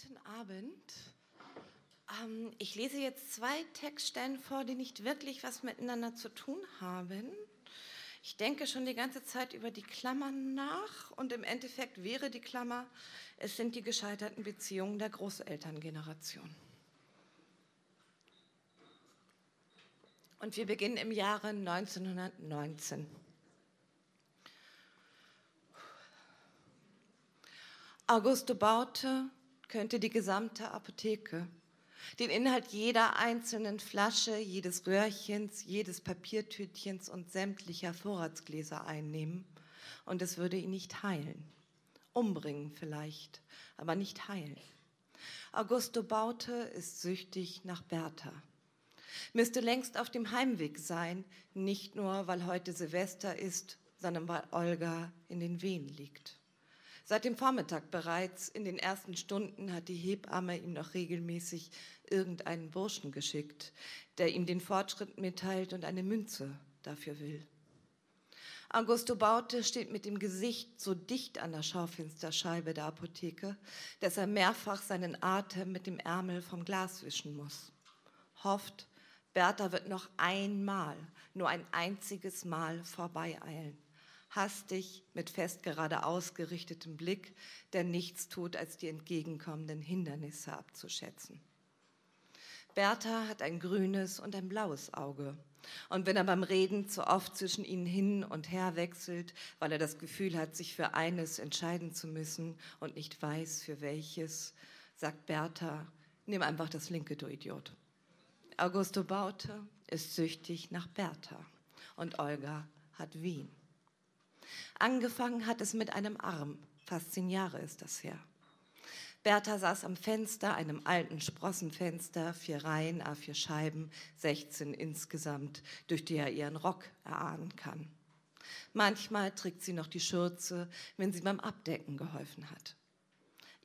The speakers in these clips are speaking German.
Guten Abend. Ähm, ich lese jetzt zwei Textstellen vor, die nicht wirklich was miteinander zu tun haben. Ich denke schon die ganze Zeit über die Klammern nach und im Endeffekt wäre die Klammer, es sind die gescheiterten Beziehungen der Großelterngeneration. Und wir beginnen im Jahre 1919. Augusto Baute könnte die gesamte Apotheke, den Inhalt jeder einzelnen Flasche, jedes Röhrchens, jedes Papiertütchens und sämtlicher Vorratsgläser einnehmen und es würde ihn nicht heilen. Umbringen vielleicht, aber nicht heilen. Augusto Baute ist süchtig nach Bertha. Müsste längst auf dem Heimweg sein, nicht nur weil heute Silvester ist, sondern weil Olga in den Wehen liegt. Seit dem Vormittag bereits, in den ersten Stunden, hat die Hebamme ihm noch regelmäßig irgendeinen Burschen geschickt, der ihm den Fortschritt mitteilt und eine Münze dafür will. Augusto Baute steht mit dem Gesicht so dicht an der Schaufensterscheibe der Apotheke, dass er mehrfach seinen Atem mit dem Ärmel vom Glas wischen muss. Hofft, Bertha wird noch einmal, nur ein einziges Mal vorbeieilen hastig mit fest gerade ausgerichtetem Blick, der nichts tut, als die entgegenkommenden Hindernisse abzuschätzen. Bertha hat ein grünes und ein blaues Auge. Und wenn er beim Reden zu oft zwischen ihnen hin und her wechselt, weil er das Gefühl hat, sich für eines entscheiden zu müssen und nicht weiß, für welches, sagt Bertha, nimm einfach das linke, du Idiot. Augusto Baute ist süchtig nach Bertha und Olga hat Wien. Angefangen hat es mit einem Arm. Fast zehn Jahre ist das her. Bertha saß am Fenster, einem alten Sprossenfenster, vier Reihen, a vier Scheiben, 16 insgesamt, durch die er ihren Rock erahnen kann. Manchmal trägt sie noch die Schürze, wenn sie beim Abdecken geholfen hat.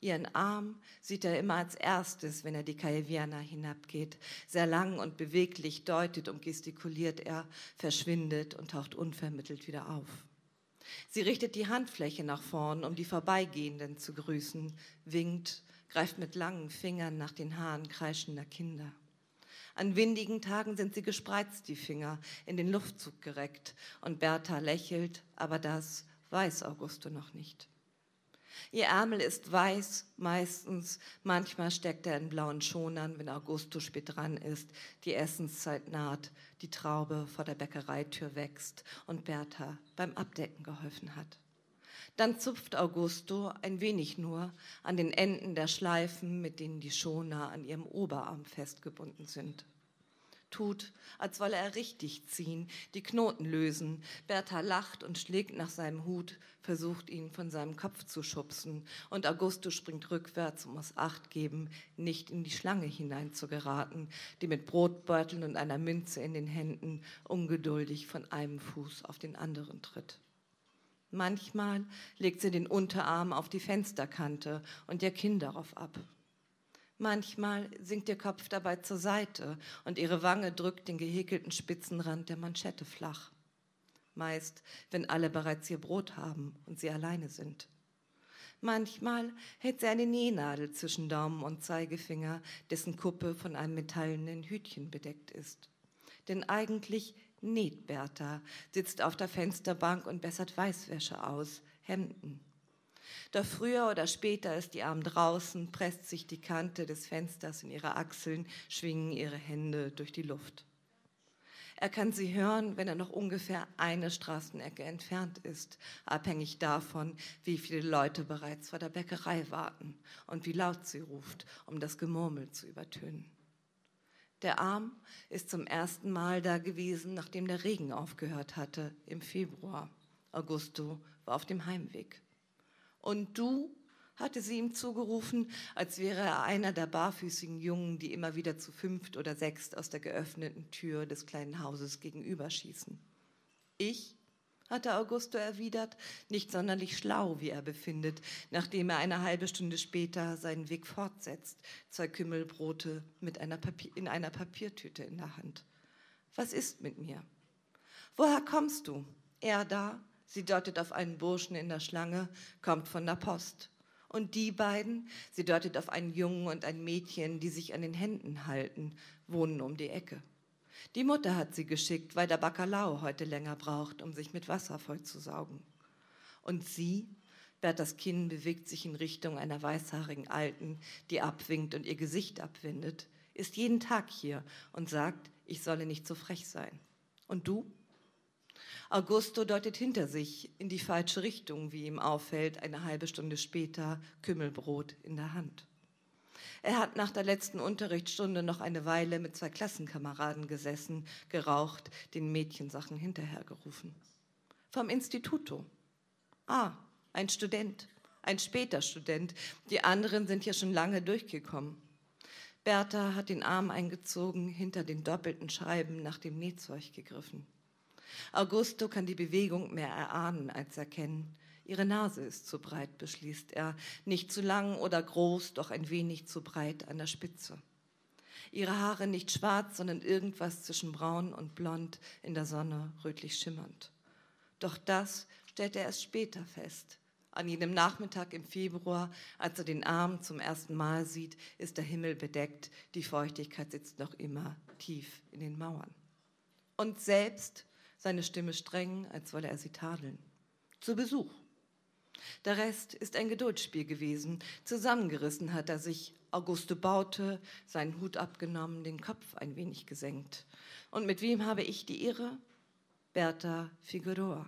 Ihren Arm sieht er immer als erstes, wenn er die Calviana hinabgeht. Sehr lang und beweglich deutet und gestikuliert er, verschwindet und taucht unvermittelt wieder auf. Sie richtet die Handfläche nach vorn, um die Vorbeigehenden zu grüßen, winkt, greift mit langen Fingern nach den Haaren kreischender Kinder. An windigen Tagen sind sie gespreizt, die Finger, in den Luftzug gereckt, und Bertha lächelt, aber das weiß Augusto noch nicht. Ihr Ärmel ist weiß, meistens. Manchmal steckt er in blauen Schonern, wenn Augusto spät dran ist, die Essenszeit naht, die Traube vor der Bäckereitür wächst und Bertha beim Abdecken geholfen hat. Dann zupft Augusto ein wenig nur an den Enden der Schleifen, mit denen die Schoner an ihrem Oberarm festgebunden sind tut, als wolle er richtig ziehen, die Knoten lösen. Bertha lacht und schlägt nach seinem Hut, versucht ihn von seinem Kopf zu schubsen. Und Augusto springt rückwärts und muss Acht geben, nicht in die Schlange hinein zu geraten, die mit Brotbeuteln und einer Münze in den Händen ungeduldig von einem Fuß auf den anderen tritt. Manchmal legt sie den Unterarm auf die Fensterkante und ihr Kinn darauf ab. Manchmal sinkt ihr Kopf dabei zur Seite und ihre Wange drückt den gehäkelten Spitzenrand der Manschette flach. Meist, wenn alle bereits ihr Brot haben und sie alleine sind. Manchmal hält sie eine Nähnadel zwischen Daumen und Zeigefinger, dessen Kuppe von einem metallenen Hütchen bedeckt ist. Denn eigentlich näht Bertha, sitzt auf der Fensterbank und bessert Weißwäsche aus, Hemden. Doch früher oder später ist die Arm draußen, presst sich die Kante des Fensters in ihre Achseln, schwingen ihre Hände durch die Luft. Er kann sie hören, wenn er noch ungefähr eine Straßenecke entfernt ist, abhängig davon, wie viele Leute bereits vor der Bäckerei warten und wie laut sie ruft, um das Gemurmel zu übertönen. Der Arm ist zum ersten Mal da gewesen, nachdem der Regen aufgehört hatte im Februar. Augusto war auf dem Heimweg. Und du, hatte sie ihm zugerufen, als wäre er einer der barfüßigen Jungen, die immer wieder zu fünft oder sechst aus der geöffneten Tür des kleinen Hauses gegenüber schießen. Ich, hatte Augusto erwidert, nicht sonderlich schlau, wie er befindet, nachdem er eine halbe Stunde später seinen Weg fortsetzt, zwei Kümmelbrote mit einer Papier, in einer Papiertüte in der Hand. Was ist mit mir? Woher kommst du? Er da, Sie deutet auf einen Burschen in der Schlange, kommt von der Post. Und die beiden, sie deutet auf einen Jungen und ein Mädchen, die sich an den Händen halten, wohnen um die Ecke. Die Mutter hat sie geschickt, weil der Bacalao heute länger braucht, um sich mit Wasser vollzusaugen. Und sie, Berthas Kinn bewegt sich in Richtung einer weißhaarigen Alten, die abwinkt und ihr Gesicht abwendet, ist jeden Tag hier und sagt, ich solle nicht so frech sein. Und du? Augusto deutet hinter sich in die falsche Richtung, wie ihm auffällt, eine halbe Stunde später Kümmelbrot in der Hand. Er hat nach der letzten Unterrichtsstunde noch eine Weile mit zwei Klassenkameraden gesessen, geraucht, den Mädchensachen hinterhergerufen. Vom Instituto. Ah, ein Student, ein später Student. Die anderen sind ja schon lange durchgekommen. Bertha hat den Arm eingezogen, hinter den doppelten Scheiben nach dem Nähzeug gegriffen. Augusto kann die Bewegung mehr erahnen als erkennen. Ihre Nase ist zu breit, beschließt er. Nicht zu lang oder groß, doch ein wenig zu breit an der Spitze. Ihre Haare nicht schwarz, sondern irgendwas zwischen braun und blond, in der Sonne rötlich schimmernd. Doch das stellt er erst später fest. An jenem Nachmittag im Februar, als er den Arm zum ersten Mal sieht, ist der Himmel bedeckt, die Feuchtigkeit sitzt noch immer tief in den Mauern. Und selbst seine Stimme streng, als wolle er sie tadeln. Zu Besuch. Der Rest ist ein Geduldsspiel gewesen. Zusammengerissen hat er sich. Auguste baute, seinen Hut abgenommen, den Kopf ein wenig gesenkt. Und mit wem habe ich die Ehre? Berta Figueroa.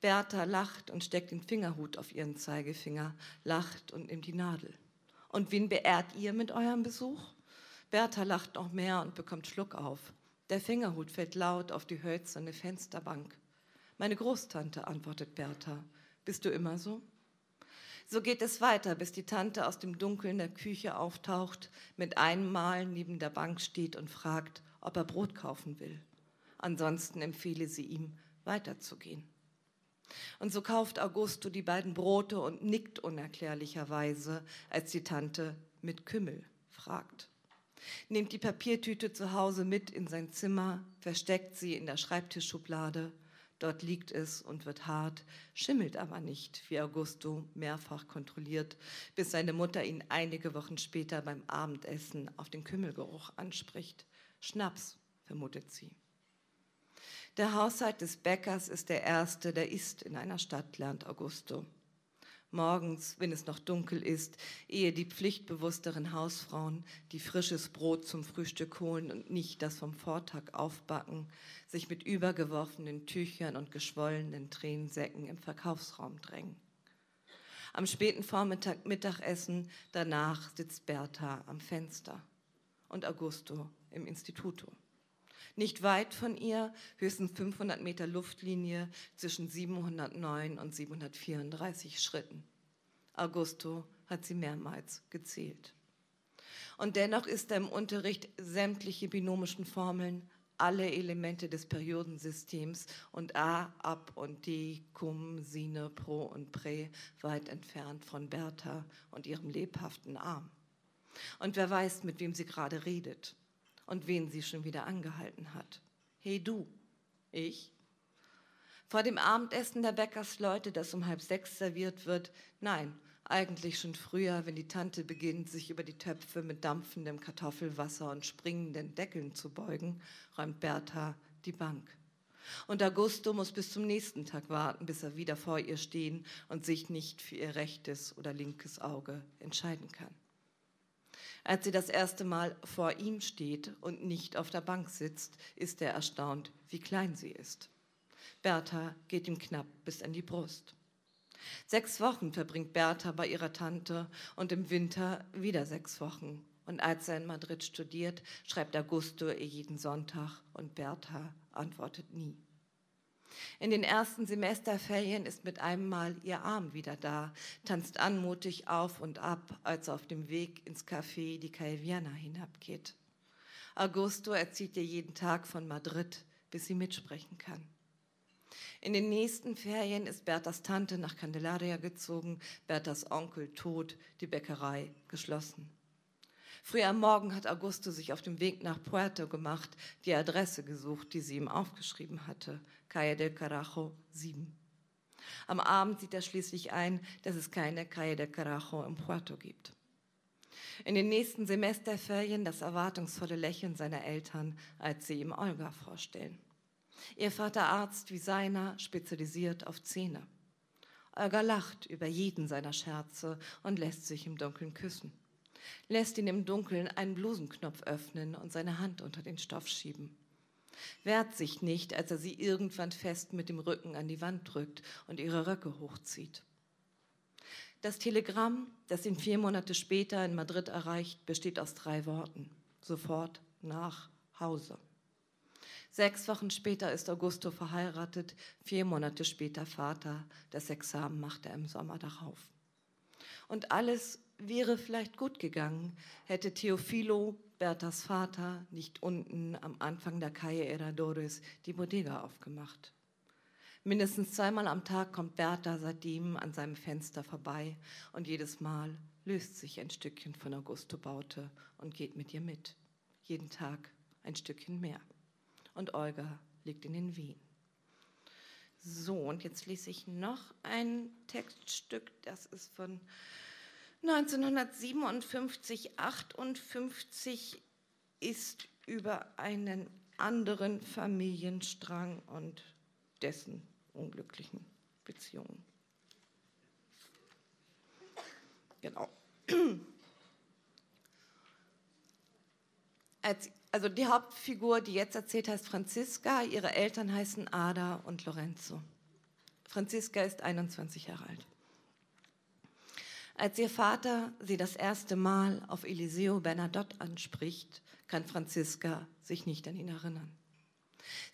Bertha lacht und steckt den Fingerhut auf ihren Zeigefinger, lacht und nimmt die Nadel. Und wen beehrt ihr mit eurem Besuch? Bertha lacht noch mehr und bekommt Schluck auf. Der Fingerhut fällt laut auf die hölzerne Fensterbank. Meine Großtante, antwortet Bertha. Bist du immer so? So geht es weiter, bis die Tante aus dem Dunkeln der Küche auftaucht, mit einem Mal neben der Bank steht und fragt, ob er Brot kaufen will. Ansonsten empfehle sie ihm, weiterzugehen. Und so kauft Augusto die beiden Brote und nickt unerklärlicherweise, als die Tante mit Kümmel fragt. Nimmt die Papiertüte zu Hause mit in sein Zimmer, versteckt sie in der Schreibtischschublade. Dort liegt es und wird hart, schimmelt aber nicht, wie Augusto mehrfach kontrolliert, bis seine Mutter ihn einige Wochen später beim Abendessen auf den Kümmelgeruch anspricht. Schnaps, vermutet sie. Der Haushalt des Bäckers ist der erste, der isst in einer Stadt, lernt Augusto. Morgens, wenn es noch dunkel ist, ehe die pflichtbewussteren Hausfrauen, die frisches Brot zum Frühstück holen und nicht das vom Vortag aufbacken, sich mit übergeworfenen Tüchern und geschwollenen Tränensäcken im Verkaufsraum drängen. Am späten Vormittag Mittagessen, danach sitzt Bertha am Fenster und Augusto im Instituto. Nicht weit von ihr, höchstens 500 Meter Luftlinie zwischen 709 und 734 Schritten. Augusto hat sie mehrmals gezählt. Und dennoch ist er im Unterricht sämtliche binomischen Formeln, alle Elemente des Periodensystems und A, Ab und D, Cum, Sine, Pro und Prä weit entfernt von Bertha und ihrem lebhaften Arm. Und wer weiß, mit wem sie gerade redet und wen sie schon wieder angehalten hat. Hey du, ich? Vor dem Abendessen der Bäckersleute, das um halb sechs serviert wird, nein, eigentlich schon früher, wenn die Tante beginnt, sich über die Töpfe mit dampfendem Kartoffelwasser und springenden Deckeln zu beugen, räumt Bertha die Bank. Und Augusto muss bis zum nächsten Tag warten, bis er wieder vor ihr stehen und sich nicht für ihr rechtes oder linkes Auge entscheiden kann als sie das erste Mal vor ihm steht und nicht auf der Bank sitzt, ist er erstaunt, wie klein sie ist. Bertha geht ihm knapp bis an die Brust. Sechs Wochen verbringt Bertha bei ihrer Tante und im Winter wieder sechs Wochen. Und als er in Madrid studiert, schreibt Augusto ihr jeden Sonntag und Bertha antwortet nie. In den ersten Semesterferien ist mit einem Mal ihr Arm wieder da, tanzt anmutig auf und ab, als er auf dem Weg ins Café die Calviana hinabgeht. Augusto erzieht ihr jeden Tag von Madrid, bis sie mitsprechen kann. In den nächsten Ferien ist Berthas Tante nach Candelaria gezogen, Berthas Onkel tot, die Bäckerei geschlossen. Früh am Morgen hat Augusto sich auf dem Weg nach Puerto gemacht, die Adresse gesucht, die sie ihm aufgeschrieben hatte, Calle del Carajo 7. Am Abend sieht er schließlich ein, dass es keine Calle de Carajo im Puerto gibt. In den nächsten Semesterferien das erwartungsvolle Lächeln seiner Eltern, als sie ihm Olga vorstellen. Ihr Vater Arzt wie seiner, spezialisiert auf Zähne. Olga lacht über jeden seiner Scherze und lässt sich im Dunkeln küssen. Lässt ihn im Dunkeln einen Blusenknopf öffnen und seine Hand unter den Stoff schieben. Wehrt sich nicht, als er sie irgendwann fest mit dem Rücken an die Wand drückt und ihre Röcke hochzieht. Das Telegramm, das ihn vier Monate später in Madrid erreicht, besteht aus drei Worten. Sofort nach Hause. Sechs Wochen später ist Augusto verheiratet, vier Monate später Vater. Das Examen macht er im Sommer darauf. Und alles wäre vielleicht gut gegangen, hätte Teofilo, Bertas Vater, nicht unten am Anfang der Calle Eradores die Bodega aufgemacht. Mindestens zweimal am Tag kommt Berta seitdem an seinem Fenster vorbei und jedes Mal löst sich ein Stückchen von Augusto Baute und geht mit ihr mit. Jeden Tag ein Stückchen mehr und Olga liegt in den Wehen. So, und jetzt lese ich noch ein Textstück, das ist von 1957, 58, ist über einen anderen Familienstrang und dessen unglücklichen Beziehungen. Genau. Als also die Hauptfigur, die jetzt erzählt, heißt Franziska. Ihre Eltern heißen Ada und Lorenzo. Franziska ist 21 Jahre alt. Als ihr Vater sie das erste Mal auf Eliseo Bernadotte anspricht, kann Franziska sich nicht an ihn erinnern.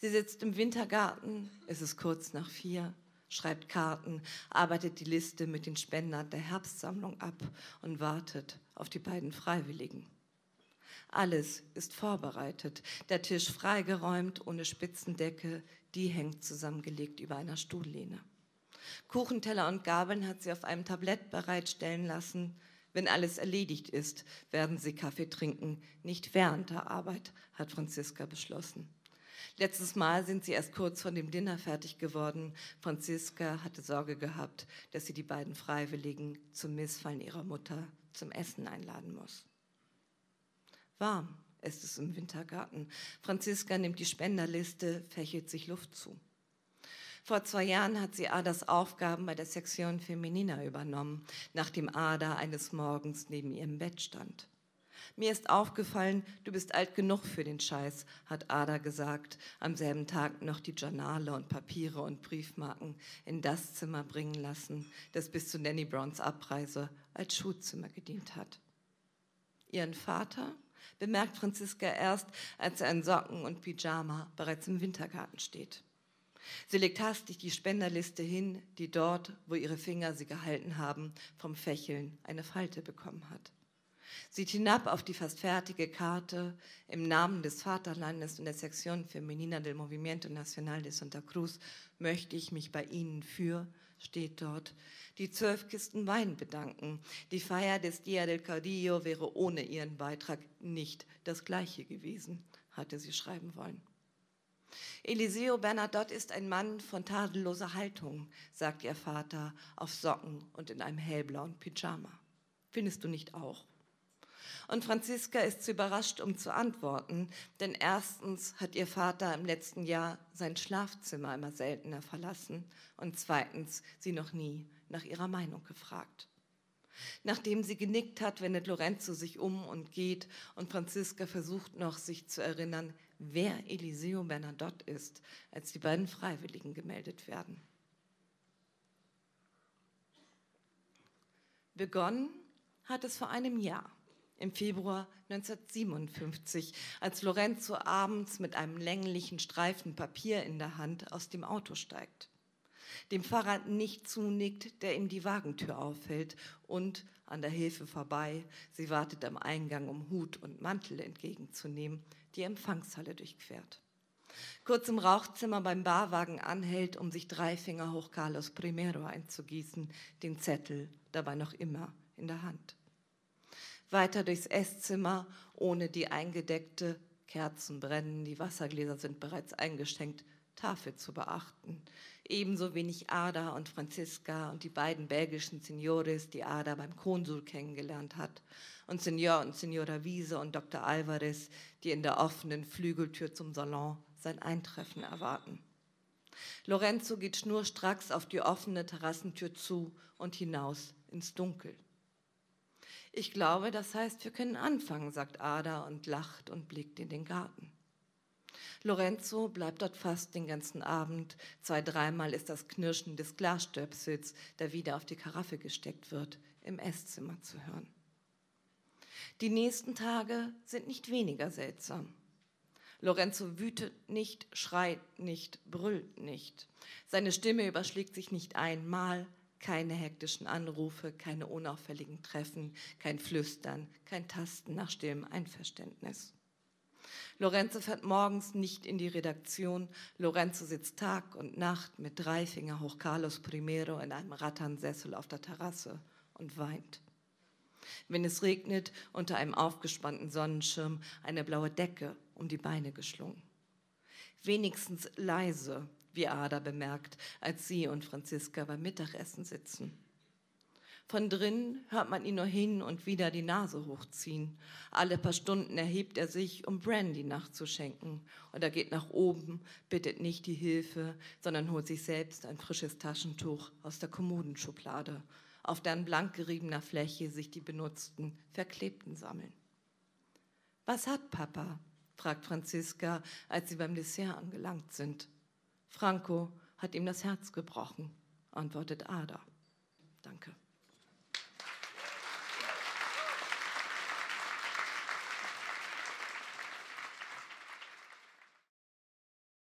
Sie sitzt im Wintergarten, es ist kurz nach vier, schreibt Karten, arbeitet die Liste mit den Spendern der Herbstsammlung ab und wartet auf die beiden Freiwilligen. Alles ist vorbereitet. Der Tisch freigeräumt, ohne Spitzendecke, die hängt zusammengelegt über einer Stuhllehne. Kuchenteller und Gabeln hat sie auf einem Tablett bereitstellen lassen. Wenn alles erledigt ist, werden sie Kaffee trinken, nicht während der Arbeit, hat Franziska beschlossen. Letztes Mal sind sie erst kurz vor dem Dinner fertig geworden. Franziska hatte Sorge gehabt, dass sie die beiden Freiwilligen zum Missfallen ihrer Mutter zum Essen einladen muss. Warm ist es im Wintergarten. Franziska nimmt die Spenderliste, fächelt sich Luft zu. Vor zwei Jahren hat sie Adas Aufgaben bei der Sektion Feminina übernommen, nachdem Ada eines Morgens neben ihrem Bett stand. Mir ist aufgefallen, du bist alt genug für den Scheiß, hat Ada gesagt, am selben Tag noch die Journale und Papiere und Briefmarken in das Zimmer bringen lassen, das bis zu Nanny Browns Abreise als Schulzimmer gedient hat. Ihren Vater bemerkt Franziska erst, als er in Socken und Pyjama bereits im Wintergarten steht. Sie legt hastig die Spenderliste hin, die dort, wo ihre Finger sie gehalten haben, vom Fächeln eine Falte bekommen hat. Sieht hinab auf die fast fertige Karte im Namen des Vaterlandes und der Sektion Femenina del Movimiento Nacional de Santa Cruz möchte ich mich bei Ihnen für steht dort, die zwölf Kisten Wein bedanken. Die Feier des Dia del Caudillo wäre ohne ihren Beitrag nicht das gleiche gewesen, hatte sie schreiben wollen. Eliseo Bernadotte ist ein Mann von tadelloser Haltung, sagt ihr Vater auf Socken und in einem hellblauen Pyjama. Findest du nicht auch? Und Franziska ist zu überrascht, um zu antworten, denn erstens hat ihr Vater im letzten Jahr sein Schlafzimmer immer seltener verlassen und zweitens sie noch nie nach ihrer Meinung gefragt. Nachdem sie genickt hat, wendet Lorenzo sich um und geht und Franziska versucht noch, sich zu erinnern, wer Eliseo Bernadotte ist, als die beiden Freiwilligen gemeldet werden. Begonnen hat es vor einem Jahr im Februar 1957, als Lorenzo abends mit einem länglichen Streifen Papier in der Hand aus dem Auto steigt. Dem Fahrrad nicht zunickt, der ihm die Wagentür auffällt und an der Hilfe vorbei, sie wartet am Eingang, um Hut und Mantel entgegenzunehmen, die Empfangshalle durchquert. Kurz im Rauchzimmer beim Barwagen anhält, um sich drei Finger hoch Carlos Primero einzugießen, den Zettel dabei noch immer in der Hand weiter durchs Esszimmer, ohne die eingedeckte Kerzen brennen, die Wassergläser sind bereits eingeschenkt, Tafel zu beachten. Ebenso wenig Ada und Franziska und die beiden belgischen Signores, die Ada beim Konsul kennengelernt hat. Und Signor und Signora Wiese und Dr. Alvarez, die in der offenen Flügeltür zum Salon sein Eintreffen erwarten. Lorenzo geht schnurstracks auf die offene Terrassentür zu und hinaus ins Dunkel. Ich glaube, das heißt, wir können anfangen, sagt Ada und lacht und blickt in den Garten. Lorenzo bleibt dort fast den ganzen Abend. Zwei, dreimal ist das Knirschen des Glasstöpsels, der wieder auf die Karaffe gesteckt wird, im Esszimmer zu hören. Die nächsten Tage sind nicht weniger seltsam. Lorenzo wütet nicht, schreit nicht, brüllt nicht. Seine Stimme überschlägt sich nicht einmal, keine hektischen Anrufe, keine unauffälligen Treffen, kein Flüstern, kein Tasten nach stillem Einverständnis. Lorenzo fährt morgens nicht in die Redaktion. Lorenzo sitzt Tag und Nacht mit drei Finger hoch Carlos Primero in einem Ratternsessel auf der Terrasse und weint. Wenn es regnet, unter einem aufgespannten Sonnenschirm eine blaue Decke um die Beine geschlungen. Wenigstens leise, wie Ada bemerkt, als sie und Franziska beim Mittagessen sitzen. Von drinnen hört man ihn nur hin und wieder die Nase hochziehen. Alle paar Stunden erhebt er sich, um Brandy nachzuschenken. Und er geht nach oben, bittet nicht die Hilfe, sondern holt sich selbst ein frisches Taschentuch aus der Kommodenschublade, auf deren blank geriebener Fläche sich die benutzten, verklebten sammeln. Was hat Papa? fragt Franziska, als sie beim Dessert angelangt sind. Franco hat ihm das Herz gebrochen, antwortet Ada. Danke.